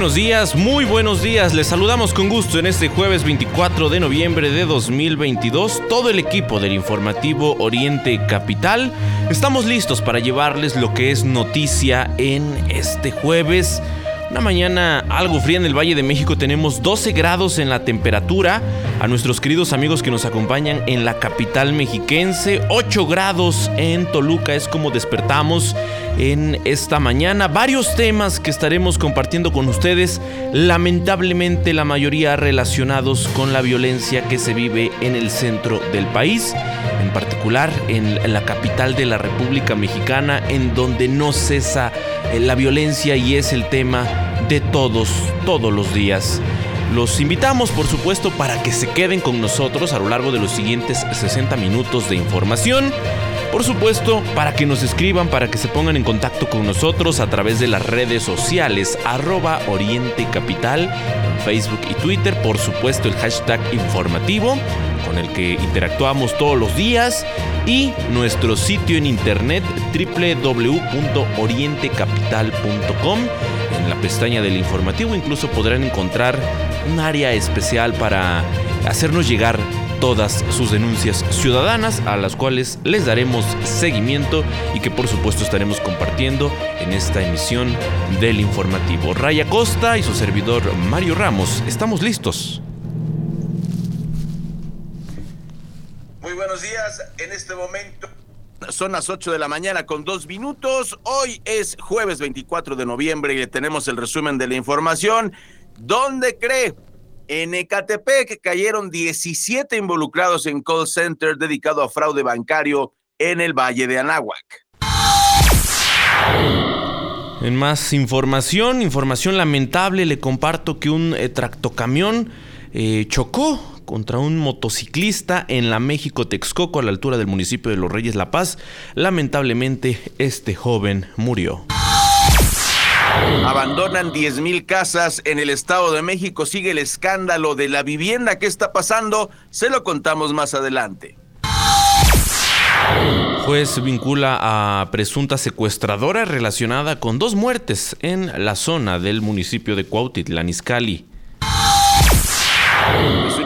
Buenos días, muy buenos días. Les saludamos con gusto en este jueves 24 de noviembre de 2022. Todo el equipo del informativo Oriente Capital. Estamos listos para llevarles lo que es noticia en este jueves. Una mañana algo fría en el Valle de México, tenemos 12 grados en la temperatura. A nuestros queridos amigos que nos acompañan en la capital mexiquense, 8 grados en Toluca es como despertamos en esta mañana. Varios temas que estaremos compartiendo con ustedes, lamentablemente la mayoría relacionados con la violencia que se vive en el centro del país, en particular en la capital de la República Mexicana, en donde no cesa eh, la violencia y es el tema de todos, todos los días. Los invitamos, por supuesto, para que se queden con nosotros a lo largo de los siguientes 60 minutos de información. Por supuesto, para que nos escriban, para que se pongan en contacto con nosotros a través de las redes sociales, arroba Oriente Capital, Facebook y Twitter, por supuesto el hashtag informativo, con el que interactuamos todos los días, y nuestro sitio en internet www.orientecapital.com. En la pestaña del informativo incluso podrán encontrar un área especial para hacernos llegar todas sus denuncias ciudadanas a las cuales les daremos seguimiento y que por supuesto estaremos compartiendo en esta emisión del informativo. Raya Costa y su servidor Mario Ramos, estamos listos. Muy buenos días, en este momento son las 8 de la mañana con dos minutos. Hoy es jueves 24 de noviembre y le tenemos el resumen de la información. ¿Dónde cree? En Ecatepec cayeron 17 involucrados en call center dedicado a fraude bancario en el Valle de Anáhuac. En más información, información lamentable, le comparto que un eh, tractocamión eh, chocó contra un motociclista en la México Texcoco a la altura del municipio de Los Reyes La Paz. Lamentablemente, este joven murió. Abandonan 10.000 casas en el Estado de México. Sigue el escándalo de la vivienda. ¿Qué está pasando? Se lo contamos más adelante. Juez vincula a presunta secuestradora relacionada con dos muertes en la zona del municipio de Cuautitlán Izcalli.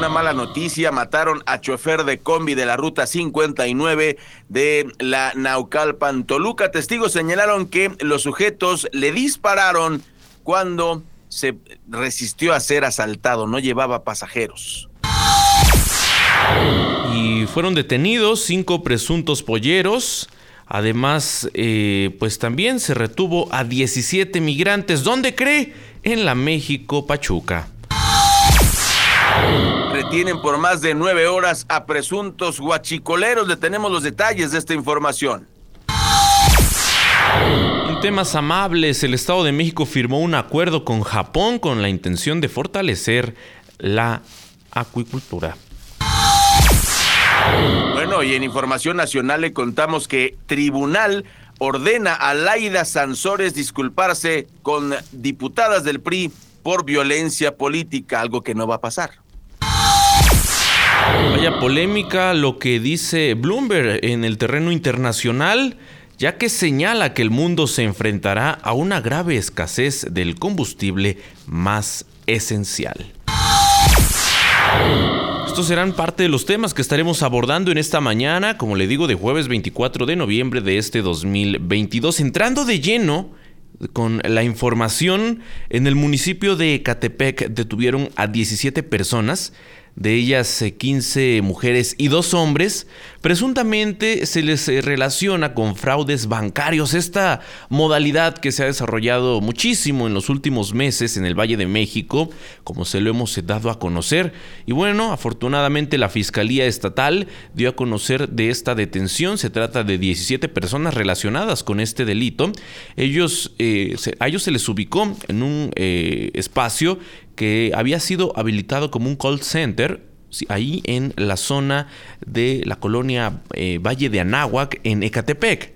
Una mala noticia, mataron a chofer de combi de la ruta 59 de la Naucalpan Toluca. Testigos señalaron que los sujetos le dispararon cuando se resistió a ser asaltado, no llevaba pasajeros. Y fueron detenidos cinco presuntos polleros. Además, eh, pues también se retuvo a 17 migrantes. ¿Dónde cree? En la México Pachuca. Retienen por más de nueve horas a presuntos guachicoleros. Le tenemos los detalles de esta información. En temas amables, el Estado de México firmó un acuerdo con Japón con la intención de fortalecer la acuicultura. Bueno, y en información nacional le contamos que tribunal ordena a Laida Sansores disculparse con diputadas del PRI por violencia política, algo que no va a pasar. Vaya polémica lo que dice Bloomberg en el terreno internacional, ya que señala que el mundo se enfrentará a una grave escasez del combustible más esencial. Estos serán parte de los temas que estaremos abordando en esta mañana, como le digo, de jueves 24 de noviembre de este 2022, entrando de lleno con la información, en el municipio de Ecatepec detuvieron a 17 personas, de ellas 15 eh, mujeres y dos hombres, Presuntamente se les eh, relaciona con fraudes bancarios, esta modalidad que se ha desarrollado muchísimo en los últimos meses en el Valle de México, como se lo hemos dado a conocer. Y bueno, afortunadamente la Fiscalía Estatal dio a conocer de esta detención. Se trata de 17 personas relacionadas con este delito. Ellos, eh, a ellos se les ubicó en un eh, espacio que había sido habilitado como un call center ahí en la zona de la colonia eh, Valle de Anáhuac, en Ecatepec.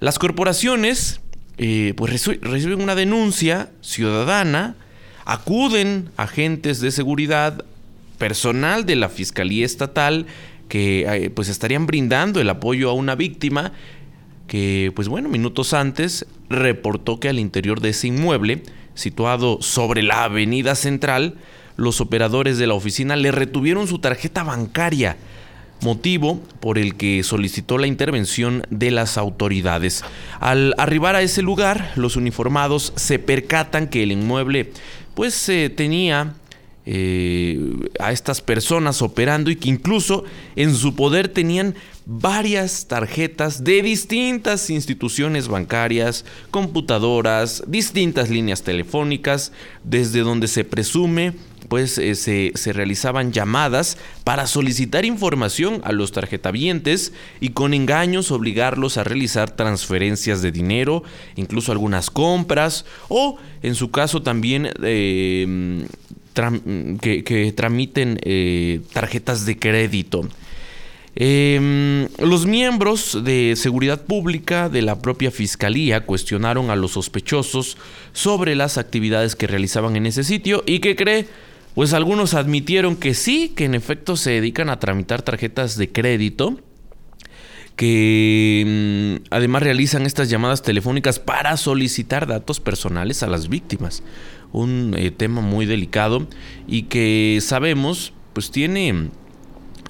Las corporaciones eh, pues reciben una denuncia ciudadana, acuden agentes de seguridad, personal de la Fiscalía Estatal, que eh, pues estarían brindando el apoyo a una víctima que pues bueno, minutos antes reportó que al interior de ese inmueble, situado sobre la avenida central, los operadores de la oficina le retuvieron su tarjeta bancaria, motivo por el que solicitó la intervención de las autoridades. Al arribar a ese lugar, los uniformados se percatan que el inmueble pues eh, tenía eh, a estas personas operando y que incluso en su poder tenían varias tarjetas de distintas instituciones bancarias, computadoras, distintas líneas telefónicas, desde donde se presume pues eh, se, se, realizaban llamadas para solicitar información a los tarjetavientes y con engaños obligarlos a realizar transferencias de dinero, incluso algunas compras o en su caso también eh, que, tramiten eh, tarjetas de crédito. Em, los miembros de seguridad pública de la propia fiscalía cuestionaron a los sospechosos sobre las actividades que realizaban en ese sitio y que cree pues algunos admitieron que sí, que en efecto se dedican a tramitar tarjetas de crédito, que mm, además realizan estas llamadas telefónicas para solicitar datos personales a las víctimas. Un eh, tema muy delicado y que sabemos pues tiene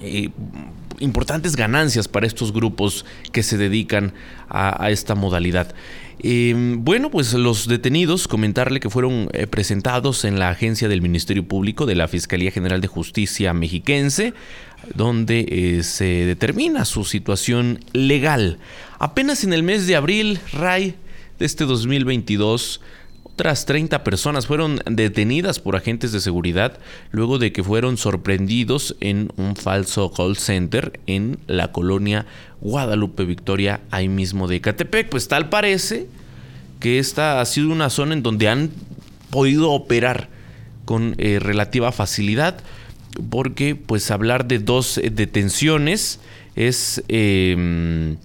eh, importantes ganancias para estos grupos que se dedican a esta modalidad. Em, bueno, pues los detenidos, comentarle que fueron eh, presentados en la agencia del Ministerio Público de la Fiscalía General de Justicia mexiquense, donde eh, se determina su situación legal. Apenas en el mes de abril, Ray, de este 2022, otras 30 personas fueron detenidas por agentes de seguridad luego de que fueron sorprendidos en un falso call center en la colonia Guadalupe Victoria, ahí mismo de Catepec. Pues tal parece que esta ha sido una zona en donde han podido operar con eh, relativa facilidad porque pues hablar de dos eh, detenciones es em,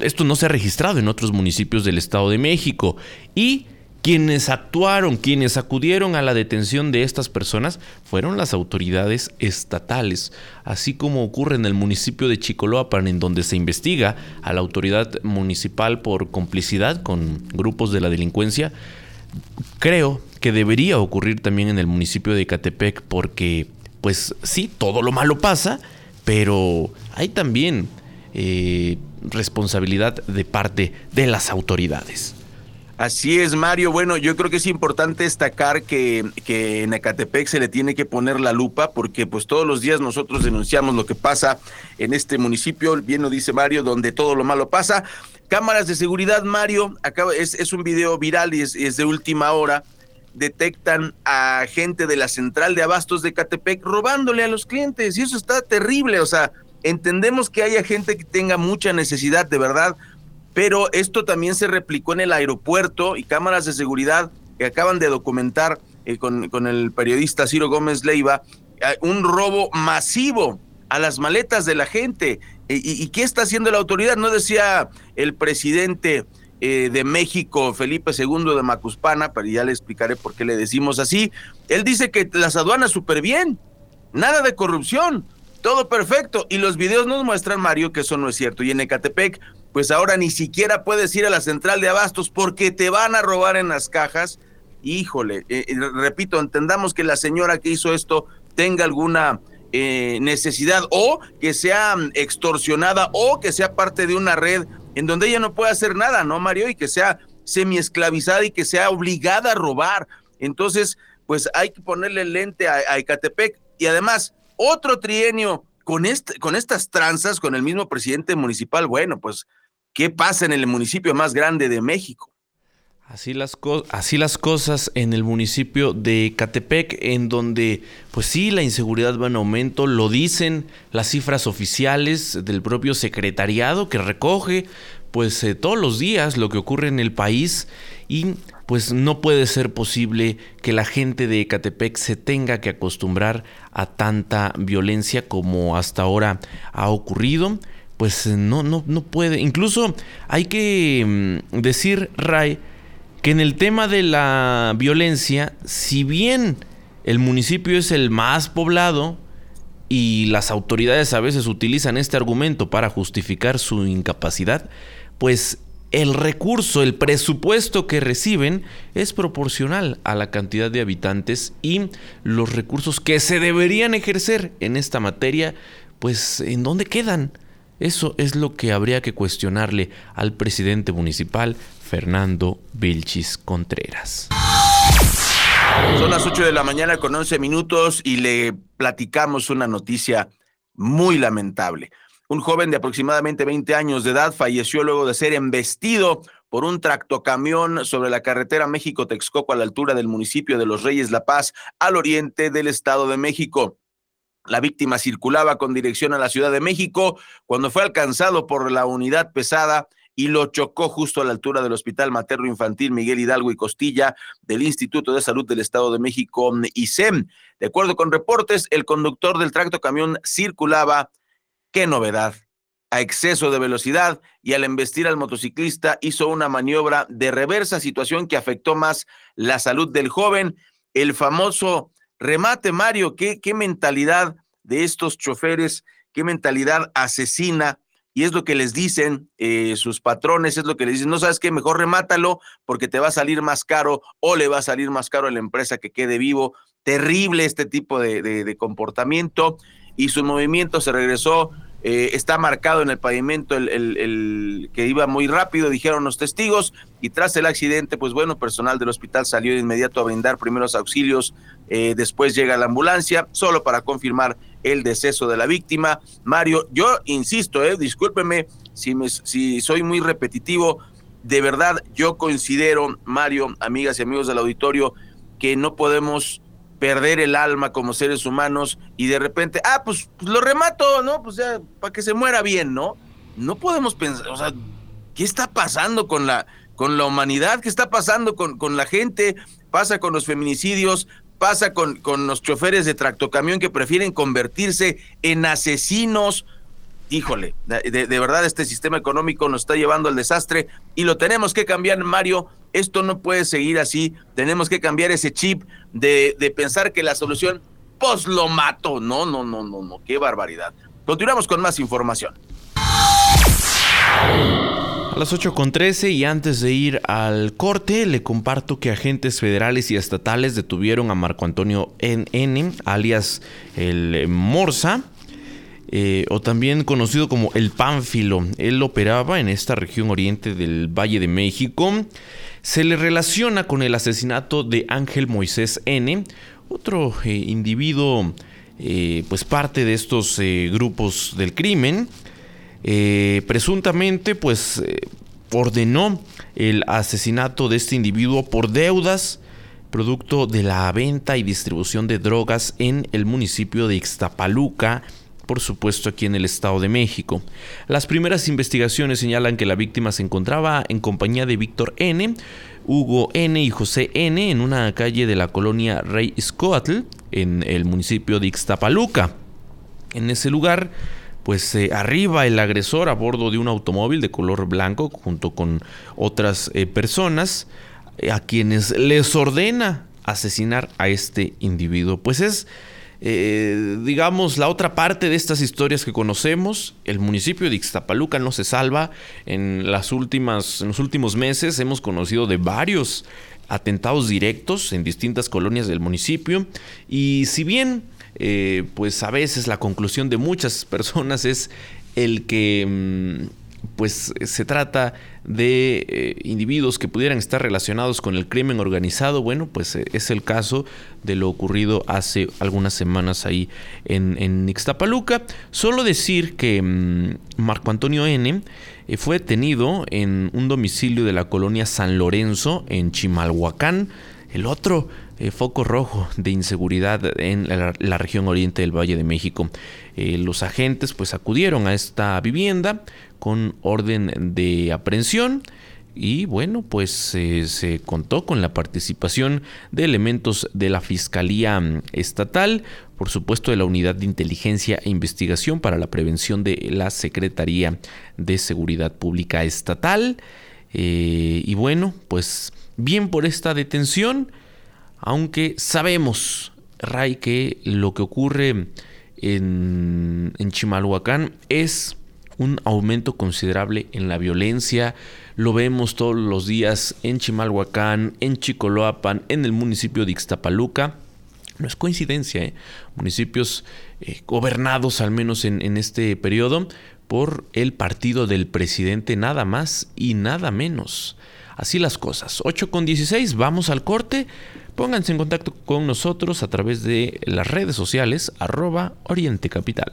esto no se ha registrado en otros municipios del Estado de México y quienes actuaron, quienes acudieron a la detención de estas personas fueron las autoridades estatales, así como ocurre en el municipio de Chicoloapan, en donde se investiga a la autoridad municipal por complicidad con grupos de la delincuencia. Creo que debería ocurrir también en el municipio de Catepec porque, pues sí, todo lo malo pasa, pero hay también eh, responsabilidad de parte de las autoridades. Así es, Mario. Bueno, yo creo que es importante destacar que, que en Ecatepec se le tiene que poner la lupa porque pues todos los días nosotros denunciamos lo que pasa en este municipio, bien lo dice Mario, donde todo lo malo pasa. Cámaras de seguridad, Mario, acaba, es, es un video viral y es, es de última hora detectan a gente de la central de abastos de Ecatepec robándole a los clientes y eso está terrible, o sea, entendemos que haya gente que tenga mucha necesidad de verdad, pero esto también se replicó en el aeropuerto y cámaras de seguridad que acaban de documentar eh, con, el periodista Ciro Gómez Leiva eh, un robo masivo a las maletas de la gente. ¿Y, qué está haciendo la autoridad? No decía el presidente eh, de México, Felipe II de Macuspana, pero ya le explicaré por qué le decimos así. Él dice que las aduanas súper bien, nada de corrupción, todo perfecto. Y los videos nos muestran, Mario, que eso no es cierto. Y en Ecatepec pues ahora ni siquiera puedes ir a la central de abastos porque te van a robar en las cajas. Híjole, eh, eh, repito, entendamos que la señora que hizo esto tenga alguna eh, necesidad o que sea mm, extorsionada o que sea parte de una red en donde ella no puede hacer nada, ¿no, Mario? Y que sea semi-esclavizada y que sea obligada a robar. Entonces, pues hay que ponerle lente a, a Ecatepec y además otro trienio con, este, con estas tranzas, con el mismo presidente municipal, bueno, pues, ¿qué pasa en el municipio más grande de México? Así las, así las cosas en el municipio de Catepec, en donde, pues sí, la inseguridad va en aumento, lo dicen las cifras oficiales del propio secretariado que recoge, pues eh, todos los días lo que ocurre en el país y pues no puede ser posible que la gente de Ecatepec se tenga que acostumbrar a tanta violencia como hasta ahora ha ocurrido. Pues eh, no, no, no puede. Incluso hay que mm, decir, Ray, que en el tema de la violencia, si bien el municipio es el más poblado y las autoridades a veces utilizan este argumento para justificar su incapacidad, pues el recurso, el presupuesto que reciben es proporcional a la cantidad de habitantes y los recursos que se deberían ejercer en esta materia, pues ¿en dónde quedan? Eso es lo que habría que cuestionarle al presidente municipal, Fernando Vilchis Contreras. Son las 8 de la mañana con 11 minutos y le platicamos una noticia muy lamentable. Un joven de aproximadamente 20 años de edad falleció luego de ser embestido por un tractocamión sobre la carretera México-Texcoco a la altura del municipio de Los Reyes La Paz, al oriente del Estado de México. La víctima circulaba con dirección a la Ciudad de México cuando fue alcanzado por la unidad pesada y lo chocó justo a la altura del Hospital Materno Infantil Miguel Hidalgo y Costilla del Instituto de Salud del Estado de México, ISEM. De acuerdo con reportes, el conductor del tractocamión circulaba Qué novedad. A exceso de velocidad y al embestir al motociclista hizo una maniobra de reversa, situación que afectó más la salud del joven. El famoso remate, Mario, qué, qué mentalidad de estos choferes, qué mentalidad asesina. Y es lo que les dicen eh, sus patrones, es lo que les dicen, no sabes qué, mejor remátalo porque te va a salir más caro o le va a salir más caro a la empresa que quede vivo. Terrible este tipo de, de comportamiento y su movimiento se regresó. Eh, está marcado en el pavimento el, que iba muy rápido, dijeron los testigos, y tras el accidente, pues bueno, personal del hospital salió de inmediato a brindar primeros auxilios, eh, después llega la ambulancia, solo para confirmar el deceso de la víctima. Mario, yo insisto, eh, discúlpeme si, me, si soy muy repetitivo, de verdad yo considero, Mario, amigas y amigos del auditorio, que no podemos perder el alma como seres humanos y de repente, ah, pues, pues, lo remato, ¿no? Pues ya, para que se muera bien, ¿no? No podemos pensar, o sea, ¿qué está pasando con la, con la humanidad? ¿Qué está pasando con, con la gente? Pasa con los feminicidios, pasa con, con los choferes de tractocamión que prefieren convertirse en asesinos híjole, de, verdad este sistema económico nos está llevando al desastre y lo tenemos que cambiar, Mario. Esto no puede seguir así. Tenemos que cambiar ese chip de, pensar que la solución, pues lo mato. No, no, no, no, no, qué barbaridad. Continuamos con más información. A las 8.13 y antes de ir al corte, le comparto que agentes federales y estatales detuvieron a Marco Antonio N, alias el Morsa, eh, o también conocido como el Pánfilo. Él operaba en esta región oriente del Valle de México. Se le relaciona con el asesinato de Ángel Moisés N., otro eh, individuo, eh, pues parte de estos grupos del crimen. presuntamente, pues ordenó el asesinato de este individuo por deudas producto de la venta y distribución de drogas en el municipio de Ixtapaluca, por supuesto aquí en el Estado de México. Las primeras investigaciones señalan que la víctima se encontraba en compañía de Víctor N., Hugo N. y José N. en una calle de la colonia Rey Scoatl, en el municipio de Ixtapaluca. En ese lugar, pues eh, arriba el agresor a bordo de un automóvil de color blanco junto con otras eh, personas eh, a quienes les ordena asesinar a este individuo. Pues es eh, digamos, la otra parte de estas historias que conocemos. El municipio de Ixtapaluca no se salva. En, las últimas, en los últimos meses hemos conocido de varios atentados directos en distintas colonias del municipio. Y si bien, eh, pues a veces la conclusión de muchas personas es el que... Mm, pues se trata de eh, individuos que pudieran estar relacionados con el crimen organizado, bueno, pues eh, es el caso de lo ocurrido hace algunas semanas ahí en, en Ixtapaluca. Solo decir que mm, Marco Antonio N. fue detenido en un domicilio de la colonia San Lorenzo en Chimalhuacán. El otro eh, foco rojo de inseguridad en la, región oriente del Valle de México. Eh, los agentes pues acudieron a esta vivienda con orden de aprehensión y bueno, pues eh, se contó con la participación de elementos de la Fiscalía mm, Estatal, por supuesto de la Unidad de Inteligencia e Investigación para la Prevención de la Secretaría de Seguridad Pública Estatal. y bueno, pues bien por esta detención. Aunque sabemos, Ray, que lo que ocurre en, en Chimalhuacán es un aumento considerable en la violencia. Lo vemos todos los días en Chimalhuacán, en Chicoloapan, en el municipio de Ixtapaluca. No es coincidencia, ¿eh? municipios eh, gobernados al menos en, este periodo por el partido del presidente nada más y nada menos. Así las cosas. 8 con 16, vamos al corte. Pónganse en contacto con nosotros a través de las redes sociales arroba Oriente Capital.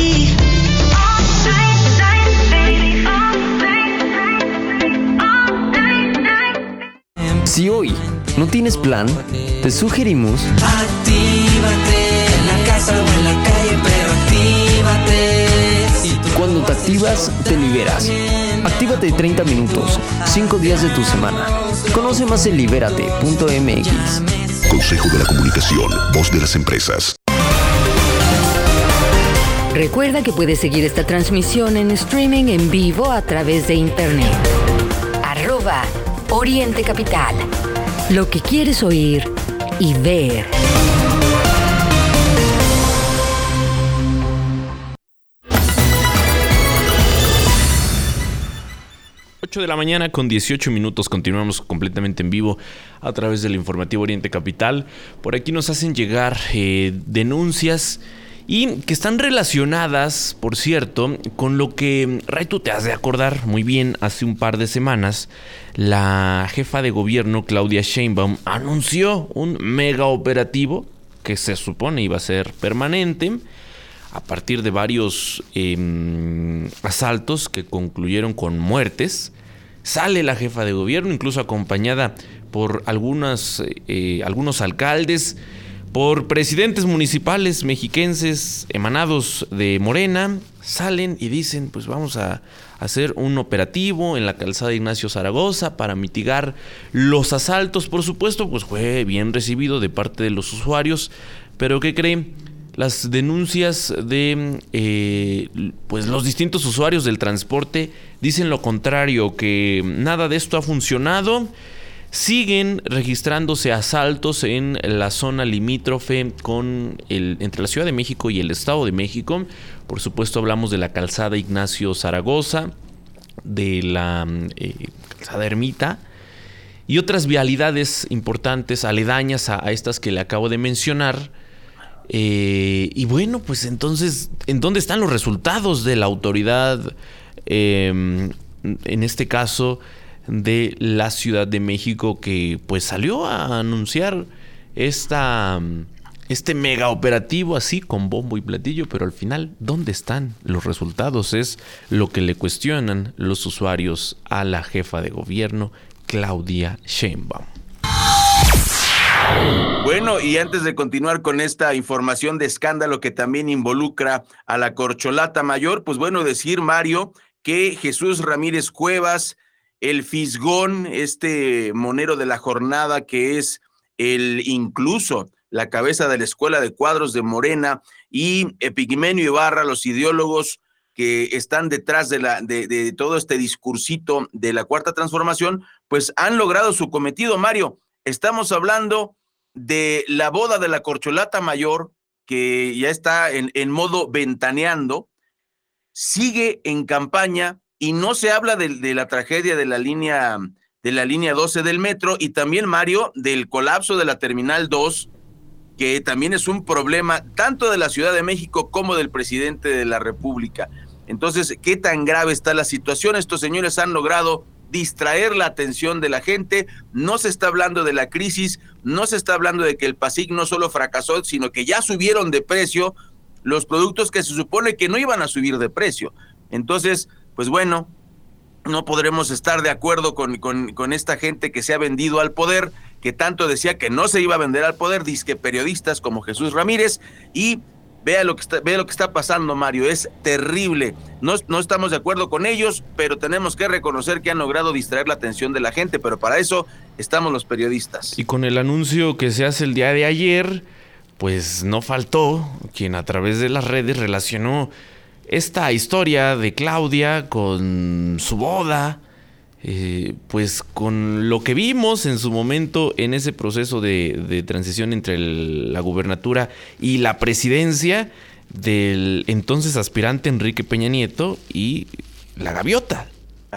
Si hoy no tienes plan, te sugerimos Actívate en la casa o en la calle, pero actívate. Cuando te activas, te liberas. Actívate 30 minutos, 5 días de tu semana. Conoce más en libérate.mx. Consejo de la Comunicación, voz de las empresas. Recuerda que puedes seguir esta transmisión en streaming en vivo a través de internet. Arroba Oriente Capital. Lo que quieres oír y ver. de la mañana con 18 minutos. Continuamos completamente en vivo a través del informativo Oriente Capital. Por aquí nos hacen llegar eh, denuncias y que están relacionadas, por cierto, con lo que, Ray, tú te has de acordar muy bien, hace un par de semanas, la jefa de gobierno, Claudia Sheinbaum, anunció un mega operativo que se supone iba a ser permanente a partir de varios em, asaltos que concluyeron con muertes. Sale la jefa de gobierno, incluso acompañada por algunas, eh, algunos alcaldes, por presidentes municipales mexiquenses emanados de Morena, salen y dicen, pues vamos a hacer un operativo en la calzada Ignacio Zaragoza para mitigar los asaltos. Por supuesto, pues fue bien recibido de parte de los usuarios, pero ¿qué creen? las denuncias de eh, pues los distintos usuarios del transporte dicen lo contrario, que nada de esto ha funcionado. Siguen registrándose asaltos en la zona limítrofe con el, entre la Ciudad de México y el Estado de México. Por supuesto hablamos de la calzada Ignacio Zaragoza, de la eh, calzada Ermita y otras vialidades importantes aledañas a, estas que le acabo de mencionar. Eh, y bueno, pues entonces, ¿en dónde están los resultados de la autoridad? Em, en este caso, de la Ciudad de México que pues salió a anunciar esta, este mega operativo así con bombo y platillo, pero al final, ¿dónde están los resultados? Es lo que le cuestionan los usuarios a la jefa de gobierno, Claudia Sheinbaum. Bueno, y antes de continuar con esta información de escándalo que también involucra a la corcholata mayor, pues bueno, decir, Mario, que Jesús Ramírez Cuevas el Fisgón, este monero de la jornada que es el incluso la cabeza de la Escuela de Cuadros de Morena, y Epigmenio Ibarra, los ideólogos que están detrás de, la, de, de todo este discursito de la cuarta transformación, pues han logrado su cometido, Mario. Estamos hablando de la boda de la corcholata mayor, que ya está en, en modo ventaneando, sigue en campaña y no se habla de, la tragedia de la línea de la línea 12 del metro y también Mario del colapso de la terminal 2 que también es un problema tanto de la Ciudad de México como del presidente de la República. Entonces, ¿qué tan grave está la situación? Estos señores han logrado distraer la atención de la gente, no se está hablando de la crisis, no se está hablando de que el PASIC no solo fracasó, sino que ya subieron de precio los productos que se supone que no iban a subir de precio. Entonces, pues bueno, no podremos estar de acuerdo con, con, esta gente que se ha vendido al poder, que tanto decía que no se iba a vender al poder, disque periodistas como Jesús Ramírez, y vea lo que está, vea lo que está pasando, Mario, es terrible. No, no estamos de acuerdo con ellos, pero tenemos que reconocer que han logrado distraer la atención de la gente, pero para eso estamos los periodistas. Y con el anuncio que se hace el día de ayer, pues no faltó quien a través de las redes relacionó esta historia de Claudia con su boda, eh, pues con lo que vimos en su momento en ese proceso de, transición entre la gubernatura y la presidencia del entonces aspirante Enrique Peña Nieto y la gaviota.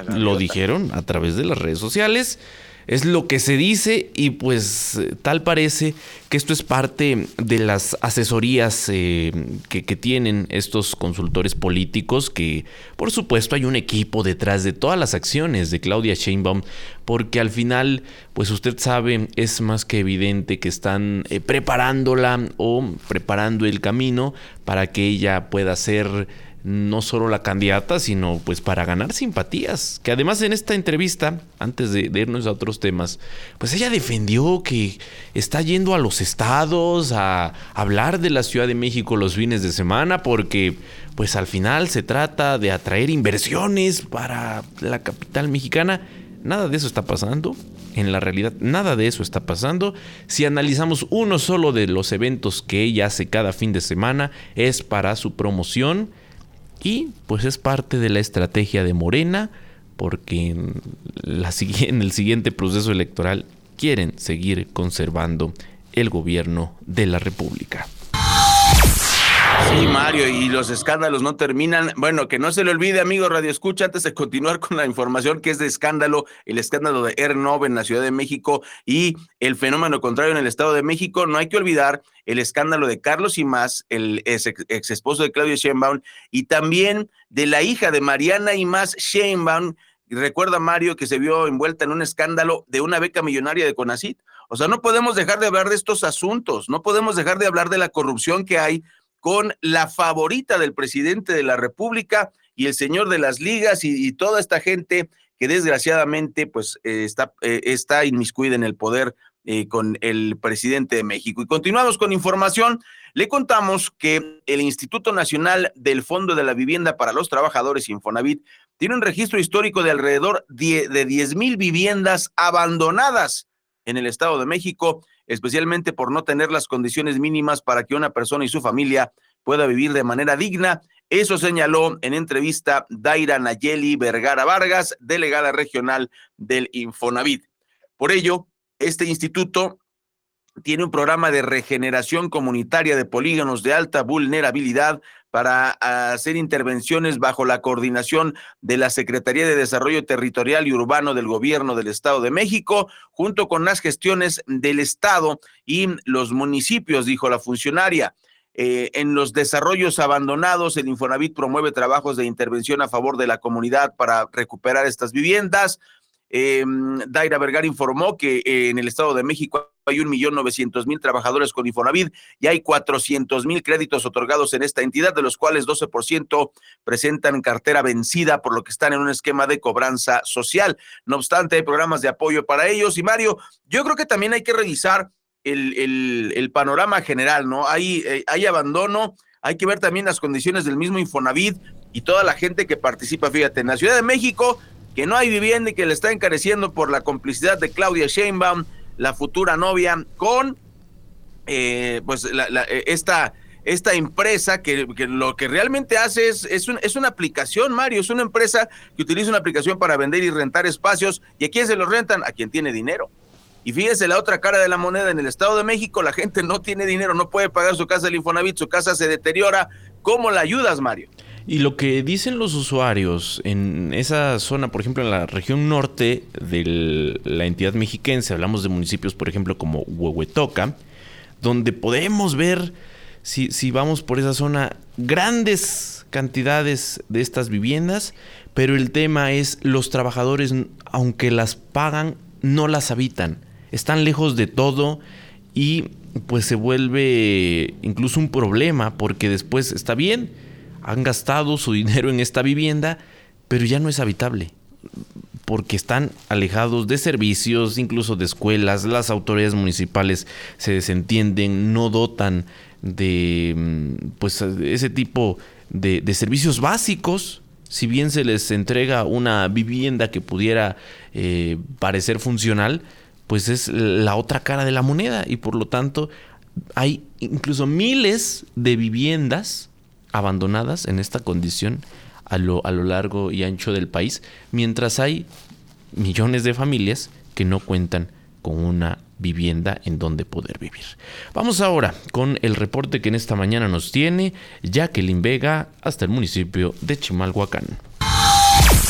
Lo dijeron a través de las redes sociales. Es lo que se dice y pues tal parece que esto es parte de las asesorías eh, que, tienen estos consultores políticos, que por supuesto hay un equipo detrás de todas las acciones de Claudia Sheinbaum, porque al final, pues usted sabe, es más que evidente que están eh, preparándola o preparando el camino para que ella pueda ser no solo la candidata, sino pues para ganar simpatías. Que además en esta entrevista, antes de, irnos a otros temas, pues ella defendió que está yendo a los estados a hablar de la Ciudad de México los fines de semana porque pues al final se trata de atraer inversiones para la capital mexicana. Nada de eso está pasando. En la realidad, nada de eso está pasando. Si analizamos uno solo de los eventos que ella hace cada fin de semana, es para su promoción y pues es parte de la estrategia de Morena, porque en, la, en el siguiente proceso electoral quieren seguir conservando el gobierno de la República. Sí, Mario, y los escándalos no terminan. Bueno, que no se le olvide, amigo Radio Escucha, antes de continuar con la información que es de escándalo, el escándalo de Ernov en la Ciudad de México y el fenómeno contrario en el Estado de México, no hay que olvidar el escándalo de Carlos y más, el ex, esposo de Claudio Sheinbaum, y también de la hija de Mariana y más Sheinbaum. Recuerda, Mario, que se vio envuelta en un escándalo de una beca millonaria de Conacit. O sea, no podemos dejar de hablar de estos asuntos, no podemos dejar de hablar de la corrupción que hay con la favorita del presidente de la República y el señor de las ligas y, toda esta gente que desgraciadamente pues eh, está, eh, está inmiscuida en el poder eh, con el presidente de México. Y continuamos con información. Le contamos que el Instituto Nacional del Fondo de la Vivienda para los Trabajadores Infonavit tiene un registro histórico de alrededor de 10 mil viviendas abandonadas en el Estado de México especialmente por no tener las condiciones mínimas para que una persona y su familia pueda vivir de manera digna. Eso señaló en entrevista Daira Nayeli Vergara Vargas, delegada regional del Infonavit. Por ello, este instituto tiene un programa de regeneración comunitaria de polígonos de alta vulnerabilidad para hacer intervenciones bajo la coordinación de la Secretaría de Desarrollo Territorial y Urbano del Gobierno del Estado de México, junto con las gestiones del Estado y los municipios, dijo la funcionaria. Eh, en los desarrollos abandonados, el Infonavit promueve trabajos de intervención a favor de la comunidad para recuperar estas viviendas. Eh, Daira Vergara informó que eh, en el Estado de México hay un millón novecientos mil trabajadores con Infonavit y hay cuatrocientos mil créditos otorgados en esta entidad, de los cuales 12% presentan cartera vencida, por lo que están en un esquema de cobranza social. No obstante, hay programas de apoyo para ellos. Y Mario, yo creo que también hay que revisar el, panorama general, ¿no? Hay, eh, hay abandono, hay que ver también las condiciones del mismo Infonavit y toda la gente que participa. Fíjate, en la Ciudad de México que no hay vivienda y que le está encareciendo por la complicidad de Claudia Sheinbaum, la futura novia, con eh, pues eh, esta, esta empresa que, lo que realmente hace es, es, es, una aplicación, Mario, es una empresa que utiliza una aplicación para vender y rentar espacios. ¿Y a quién se los rentan? A quien tiene dinero. Y fíjese la otra cara de la moneda, en el Estado de México la gente no tiene dinero, no puede pagar su casa del Infonavit, su casa se deteriora. ¿Cómo la ayudas, Mario? Y lo que dicen los usuarios en esa zona, por ejemplo, en la región norte de la entidad mexiquense, hablamos de municipios, por ejemplo, como Huehuetoca, donde podemos ver, si, si vamos por esa zona, grandes cantidades de estas viviendas, pero el tema es los trabajadores, aunque las pagan, no las habitan, están lejos de todo y pues se vuelve incluso un problema porque después está bien, han gastado su dinero en esta vivienda, pero ya no es habitable porque están alejados de servicios, incluso de escuelas, las autoridades municipales se desentienden, no dotan de mm, pues ese tipo de, servicios básicos. Si bien se les entrega una vivienda que pudiera eh, parecer funcional, pues es la otra cara de la moneda y por lo tanto hay incluso miles de viviendas abandonadas en esta condición a lo, a lo largo y ancho del país, mientras hay millones de familias que no cuentan con una vivienda en donde poder vivir. Vamos ahora con el reporte que en esta mañana nos tiene Jacqueline Vega hasta el municipio de Chimalhuacán.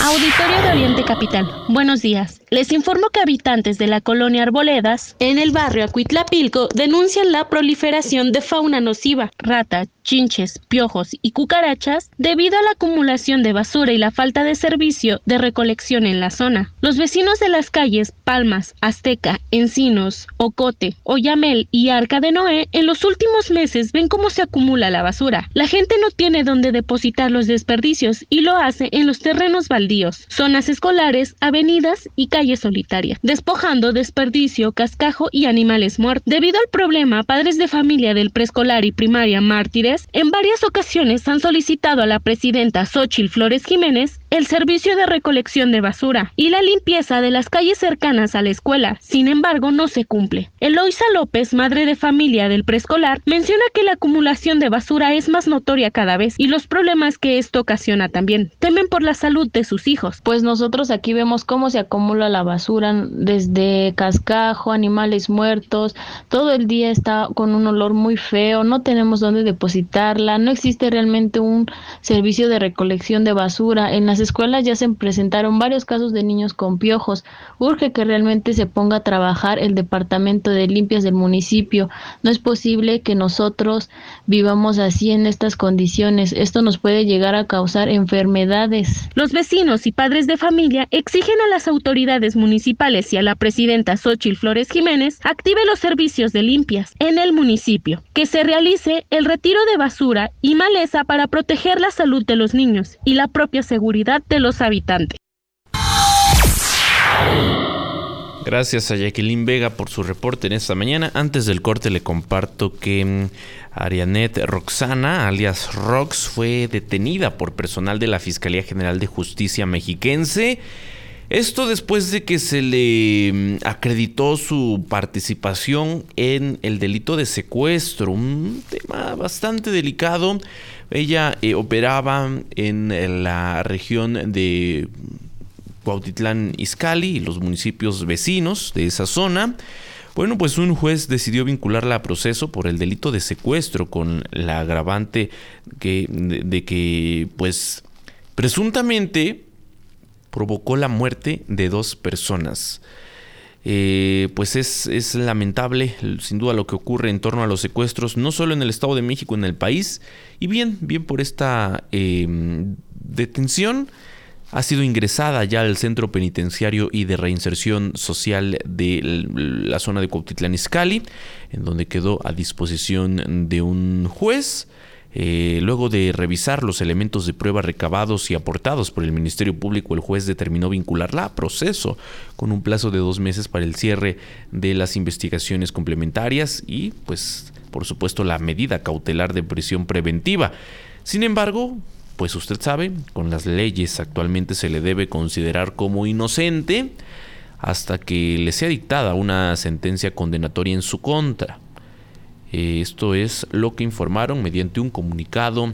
Auditorio de Oriente Capital, buenos días. Les informo que habitantes de la colonia Arboledas, en el barrio Acuitlapilco, denuncian la proliferación de fauna nociva, rata, chinches, piojos y cucarachas debido a la acumulación de basura y la falta de servicio de recolección en la zona. Los vecinos de las calles Palmas, Azteca, Encinos, Ocote, Oyamel y Arca de Noé en los últimos meses ven cómo se acumula la basura. La gente no tiene dónde depositar los desperdicios y lo hace en los terrenos baldíos, zonas escolares, avenidas y calles solitarias, despojando desperdicio, cascajo y animales muertos. Debido al problema, padres de familia del preescolar y primaria Mártires en varias ocasiones han solicitado a la presidenta Xochil Flores Jiménez el servicio de recolección de basura y la limpieza de las calles cercanas a la escuela. Sin embargo, no se cumple. Eloisa López, madre de familia del preescolar, menciona que la acumulación de basura es más notoria cada vez y los problemas que esto ocasiona también. Temen por la salud de sus hijos. Pues nosotros aquí vemos cómo se acumula la basura desde cascajo, animales muertos, todo el día está con un olor muy feo, no tenemos dónde depositarla, no existe realmente un servicio de recolección de basura en las escuelas ya se presentaron varios casos de niños con piojos. Urge que realmente se ponga a trabajar el departamento de limpias del municipio. No es posible que nosotros vivamos así en estas condiciones. Esto nos puede llegar a causar enfermedades. Los vecinos y padres de familia exigen a las autoridades municipales y a la presidenta Xochil Flores Jiménez active los servicios de limpias en el municipio, que se realice el retiro de basura y maleza para proteger la salud de los niños y la propia seguridad de los habitantes. Gracias a Jacqueline Vega por su reporte en esta mañana. Antes del corte le comparto que mm, Arianet Roxana, alias Rox, fue detenida por personal de la Fiscalía General de Justicia mexiquense Esto después de que se le mm, acreditó su participación en el delito de secuestro, un tema bastante delicado. Ella eh, operaba en la región de Cuautitlán Izcalli y los municipios vecinos de esa zona. Bueno, pues un juez decidió vincularla a proceso por el delito de secuestro con la agravante que, de, que, pues, presuntamente provocó la muerte de dos personas. Eh, pues es, lamentable, sin duda, lo que ocurre en torno a los secuestros, no solo en el Estado de México, en el país. Y bien, bien por esta eh, detención ha sido ingresada ya al centro penitenciario y de reinserción social de la zona de Cuautitlán Izcalli, en donde quedó a disposición de un juez. Eh, luego de revisar los elementos de prueba recabados y aportados por el Ministerio Público, el juez determinó vincularla a proceso con un plazo de dos meses para el cierre de las investigaciones complementarias y, pues, por supuesto, la medida cautelar de prisión preventiva. Sin embargo, pues usted sabe, con las leyes actualmente se le debe considerar como inocente hasta que le sea dictada una sentencia condenatoria en su contra. Eh, esto es lo que informaron mediante un comunicado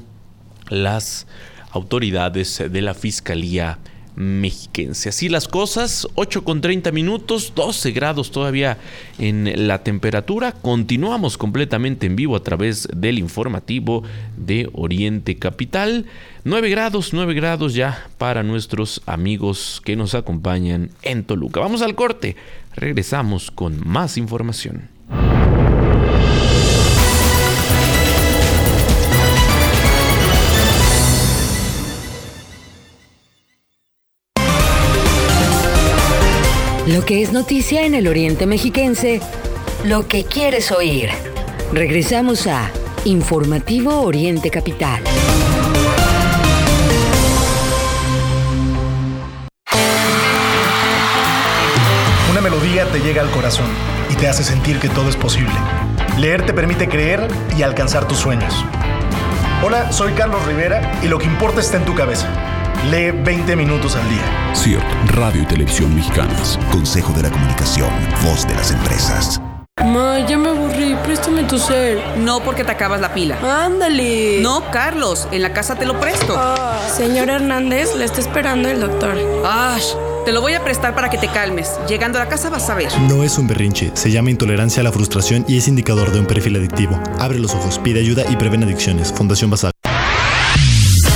las autoridades de la Fiscalía mexiquense. Así las cosas, 8 con 30 minutos, 12 grados todavía en la temperatura. Continuamos completamente en vivo a través del informativo de Oriente Capital. 9 grados, 9 grados ya para nuestros amigos que nos acompañan en Toluca. Vamos al corte, regresamos con más información. Lo que es noticia en el Oriente Mexiquense, lo que quieres oír. Regresamos a Informativo Oriente Capital. Una melodía te llega al corazón y te hace sentir que todo es posible. Leer te permite creer y alcanzar tus sueños. Hola, soy Carlos Rivera y lo que importa está en tu cabeza. Lee 20 minutos al día. CIRT, Radio y Televisión Mexicanas. Consejo de la Comunicación, voz de las empresas. Ma, ya me aburrí, préstame tu cel. No, porque te acabas la pila. Ándale. No, Carlos, en la casa te lo presto. Ah, señor Hernández, le está esperando el doctor. Ash, te lo voy a prestar para que te calmes. Llegando a la casa vas a ver. No es un berrinche, se llama intolerancia a la frustración y es indicador de un perfil adictivo. Abre los ojos, pide ayuda y prevén adicciones. Fundación Basal.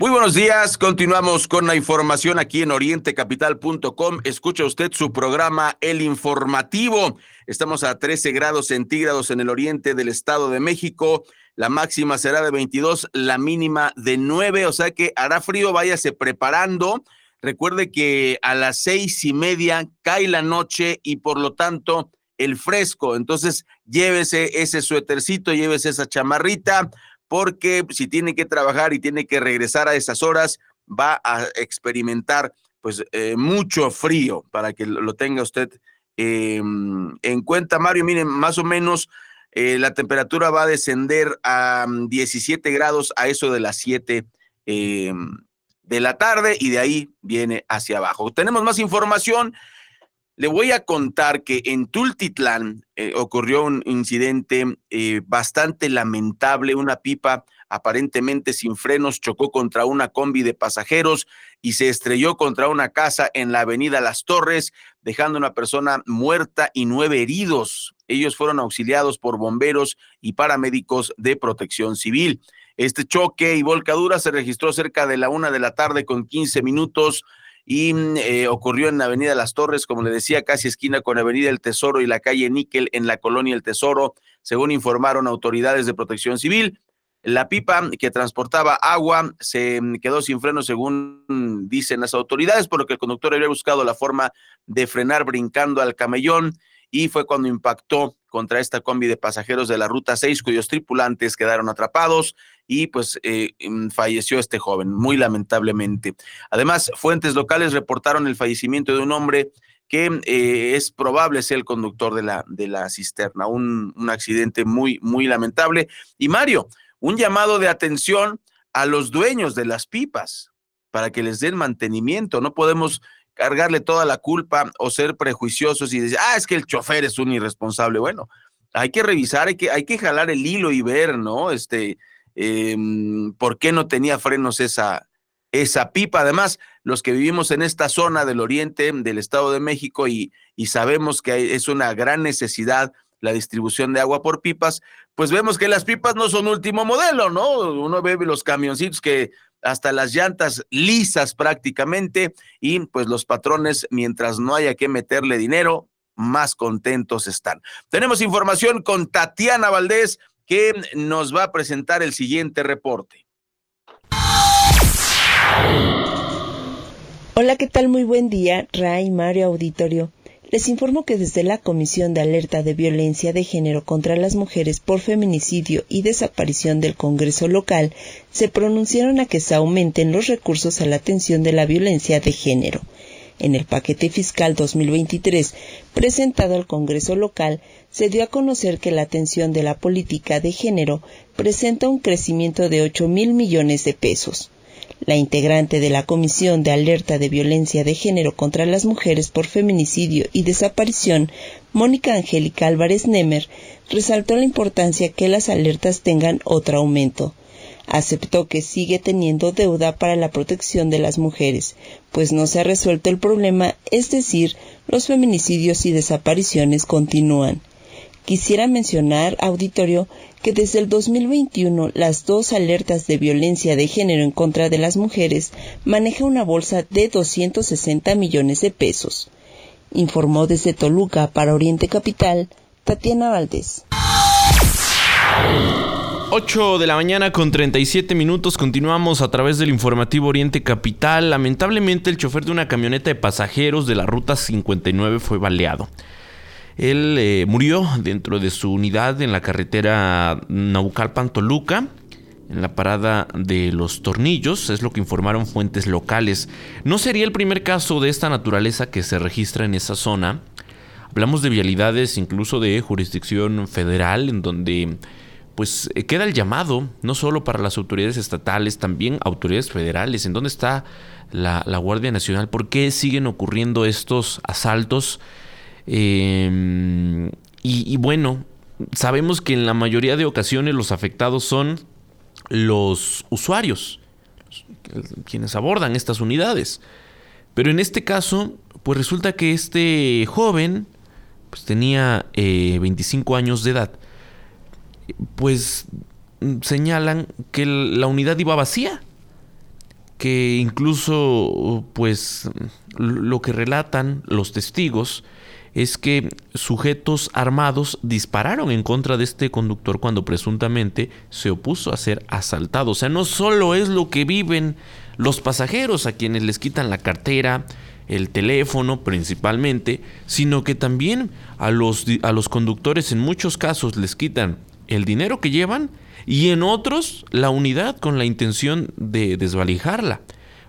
Muy buenos días, continuamos con la información aquí en orientecapital.com. Escucha usted su programa El Informativo. Estamos a 13 grados centígrados en el oriente del Estado de México. La máxima será de 22, la mínima de 9, o sea que hará frío, váyase preparando. Recuerde que a las seis y media cae la noche y por lo tanto el fresco. Entonces llévese ese suétercito, llévese esa chamarrita porque si tiene que trabajar y tiene que regresar a esas horas, va a experimentar pues eh, mucho frío para que lo tenga usted em, en cuenta, Mario. Miren, más o menos Eh, la temperatura va a descender a 17 mm, grados a eso de las 7 eh, de la tarde y de ahí viene hacia abajo. Tenemos más información. Le voy a contar que en Tultitlán eh, ocurrió un incidente bastante lamentable. Una pipa aparentemente sin frenos chocó contra una combi de pasajeros y se estrelló contra una casa en la avenida Las Torres, dejando una persona muerta y nueve heridos. Ellos fueron auxiliados por bomberos y paramédicos de protección civil. Este choque y volcadura se registró cerca de la una de la tarde con 15 minutos y mm, eh, ocurrió en Avenida Las Torres, como le decía, casi esquina con Avenida El Tesoro y la calle Níquel en la colonia El Tesoro, según informaron autoridades de protección civil. La pipa que transportaba agua se mm, quedó sin freno, según dicen las autoridades, por lo que el conductor había buscado la forma de frenar brincando al camellón y fue cuando impactó contra esta combi de pasajeros de la Ruta 6, cuyos tripulantes quedaron atrapados y pues eh, mm, falleció este joven, muy lamentablemente. Además, fuentes locales reportaron el fallecimiento de un hombre que eh, es probable ser el conductor de la, de la cisterna, un, un accidente muy, muy lamentable. Y Mario, un llamado de atención a los dueños de las pipas para que les den mantenimiento. No podemos cargarle toda la culpa o ser prejuiciosos y decir, ah, es que el chofer es un irresponsable. Bueno, hay que revisar, hay que, hay que jalar el hilo y ver, ¿no? Este, em, ¿por qué no tenía frenos esa, esa pipa? Además, los que vivimos en esta zona del oriente del Estado de México y, y sabemos que es una gran necesidad la distribución de agua por pipas, pues vemos que las pipas no son último modelo, ¿no? Uno ve los camioncitos que hasta las llantas lisas prácticamente y pues los patrones, mientras no haya que meterle dinero, más contentos están. Tenemos información con Tatiana Valdés que nos va a presentar el siguiente reporte. Hola, ¿qué tal? Muy buen día, Ray, Mario Auditorio. Les informo que desde la Comisión de Alerta de Violencia de Género contra las Mujeres por Feminicidio y Desaparición del Congreso local se pronunciaron a que se aumenten los recursos a la atención de la violencia de género. En el paquete fiscal 2023 presentado al Congreso local, se dio a conocer que la atención de la política de género presenta un crecimiento de 8 mil millones de pesos. La integrante de la Comisión de Alerta de Violencia de Género contra las Mujeres por Feminicidio y Desaparición, Mónica Angélica Álvarez Nemer, resaltó la importancia que las alertas tengan otro aumento. Aceptó que sigue teniendo deuda para la protección de las mujeres, pues no se ha resuelto el problema, es decir, los feminicidios y desapariciones continúan. Quisiera mencionar, auditorio, que desde el 2021 las dos alertas de violencia de género en contra de las mujeres manejan una bolsa de 260 millones de pesos. Informó desde Toluca para Oriente Capital, Tatiana Valdés. 8 de la mañana con 37 minutos continuamos a través del informativo Oriente Capital. Lamentablemente el chofer de una camioneta de pasajeros de la ruta 59 fue baleado. Él eh, murió dentro de su unidad en la carretera Naucalpan-Toluca, en la parada de los tornillos, es lo que informaron fuentes locales. No sería el primer caso de esta naturaleza que se registra en esa zona. Hablamos de vialidades incluso de jurisdicción federal, en donde pues eh, queda el llamado, no solo para las autoridades estatales, también autoridades federales. ¿En dónde está la, Guardia Nacional? ¿Por qué siguen ocurriendo estos asaltos? Em, y, bueno, sabemos que en la mayoría de ocasiones los afectados son los usuarios, quienes abordan estas unidades. Pero en este caso, pues resulta que este joven pues tenía 25 eh, años de edad. Pues señalan que la unidad iba vacía. Que incluso, pues, lo que relatan los testigos es que sujetos armados dispararon en contra de este conductor cuando presuntamente se opuso a ser asaltado. O sea, no solo es lo que viven los pasajeros a quienes les quitan la cartera, el teléfono principalmente, sino que también a los, a los conductores en muchos casos les quitan el dinero que llevan y en otros la unidad con la intención de desvalijarla.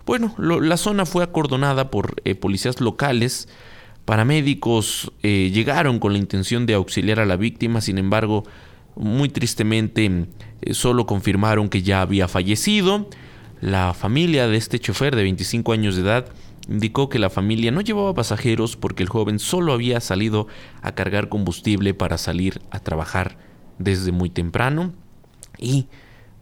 Bueno, la zona fue acordonada por eh, policías locales, Paramédicos eh, llegaron con la intención de auxiliar a la víctima, sin embargo, Muy tristemente, eh, solo confirmaron que ya había fallecido. La familia de este chofer de 25 años de edad indicó que la familia no llevaba pasajeros porque el joven solo había salido a cargar combustible para salir a trabajar desde muy temprano. Y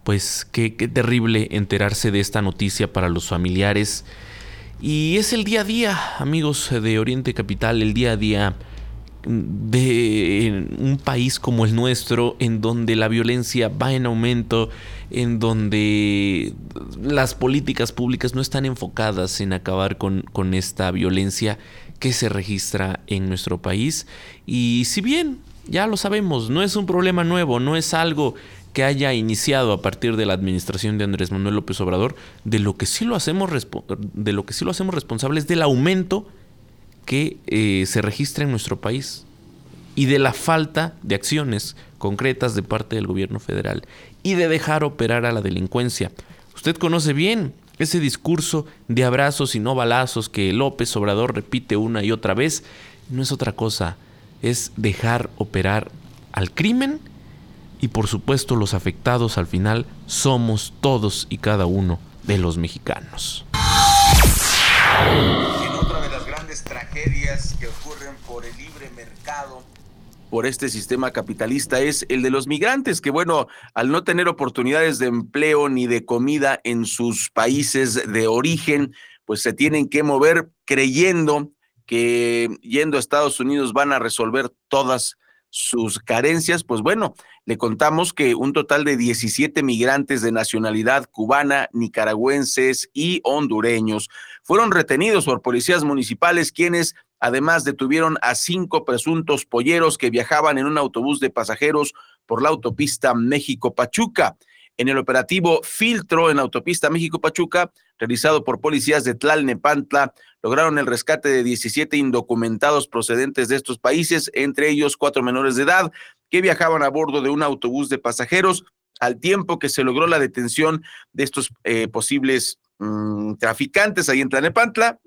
pues qué, terrible enterarse de esta noticia para los familiares. Y es el día a día, amigos de Oriente Capital, el día a día de un país como el nuestro, en donde la violencia va en aumento, en donde las políticas públicas no están enfocadas en acabar con, con esta violencia que se registra en nuestro país. Y si bien ya lo sabemos, no es un problema nuevo, no es algo que haya iniciado a partir de la administración de Andrés Manuel López Obrador, de lo que sí lo hacemos, de lo que sí lo hacemos responsable es del aumento que eh, se registra en nuestro país y de la falta de acciones concretas de parte del gobierno federal y de dejar operar a la delincuencia. Usted conoce bien ese discurso de abrazos y no balazos que López Obrador repite una y otra vez. No es otra cosa, es dejar operar al crimen y por supuesto los afectados al final somos todos y cada uno de los mexicanos. En otra de las grandes tragedias que ocurren por el libre mercado, por este sistema capitalista, es el de los migrantes, que bueno, al no tener oportunidades de empleo ni de comida en sus países de origen, pues se tienen que mover creyendo que yendo a Estados Unidos van a resolver todas sus carencias, pues bueno, le contamos que un total de 17 migrantes de nacionalidad cubana, nicaragüenses y hondureños fueron retenidos por policías municipales quienes además detuvieron a cinco presuntos polleros que viajaban en un autobús de pasajeros por la autopista México-Pachuca. En el operativo Filtro en la autopista México-Pachuca, realizado por policías de Tlalnepantla, lograron el rescate de 17 indocumentados procedentes de estos países, entre ellos cuatro menores de edad que viajaban a bordo de un autobús de pasajeros, al tiempo que se logró la detención de estos eh, posibles mm, traficantes ahí en Tlalnepantla.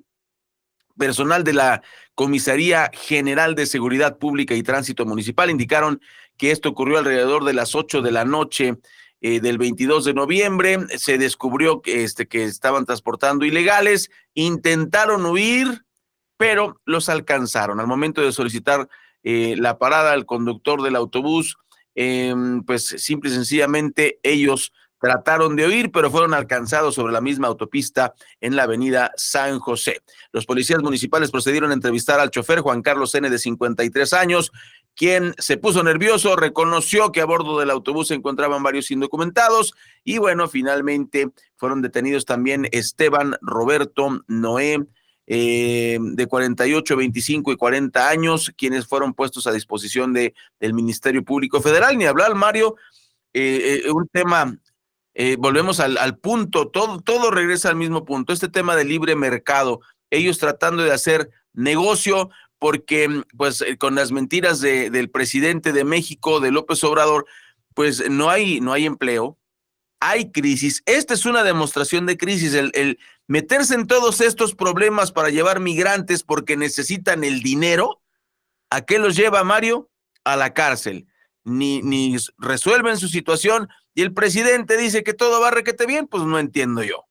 Personal de la Comisaría General de Seguridad Pública y Tránsito Municipal indicaron que esto ocurrió alrededor de las 8 de la noche eh, del 22 de noviembre. Se descubrió que, este, que estaban transportando ilegales, intentaron huir, pero los alcanzaron. Al momento de solicitar eh, la parada al conductor del autobús, em, pues simple y sencillamente ellos trataron de huir, pero fueron alcanzados sobre la misma autopista en la avenida San José. Los policías municipales procedieron a entrevistar al chofer Juan Carlos N. de 53 años, quien se puso nervioso, reconoció que a bordo del autobús se encontraban varios indocumentados y bueno, finalmente fueron detenidos también Esteban, Roberto, Noé, eh, de 48, 25 y 40 años, quienes fueron puestos a disposición de, del Ministerio Público Federal. Ni hablar, Mario, eh, eh, un tema, volvemos al, al punto, todo, todo regresa al mismo punto, este tema de libre mercado, ellos tratando de hacer negocio, porque pues eh, con las mentiras de, del presidente de México, de López Obrador, pues no hay, no hay empleo, hay crisis. Esta es una demostración de crisis, el, el meterse en todos estos problemas para llevar migrantes porque necesitan el dinero. ¿A qué los lleva Mario? A la cárcel. Ni, ni resuelven su situación y el presidente dice que todo va requete bien, pues no entiendo yo.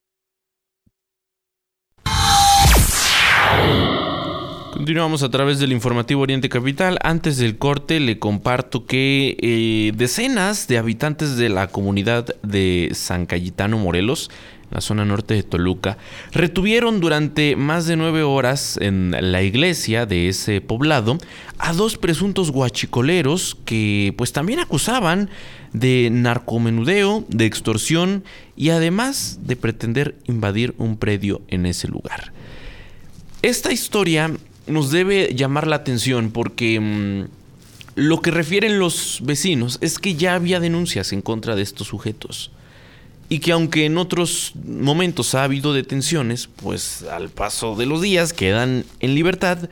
Continuamos a través del informativo Oriente Capital. Antes del corte le comparto que eh, decenas de habitantes de la comunidad de San Cayetano Morelos, la zona norte de Toluca, retuvieron durante más de nueve horas en la iglesia de ese poblado a dos presuntos guachicoleros que pues también acusaban de narcomenudeo, de extorsión y además de pretender invadir un predio en ese lugar. Esta historia nos debe llamar la atención porque mm, lo que refieren los vecinos es que ya había denuncias en contra de estos sujetos. Y que aunque en otros momentos ha habido detenciones, pues al paso de los días quedan en libertad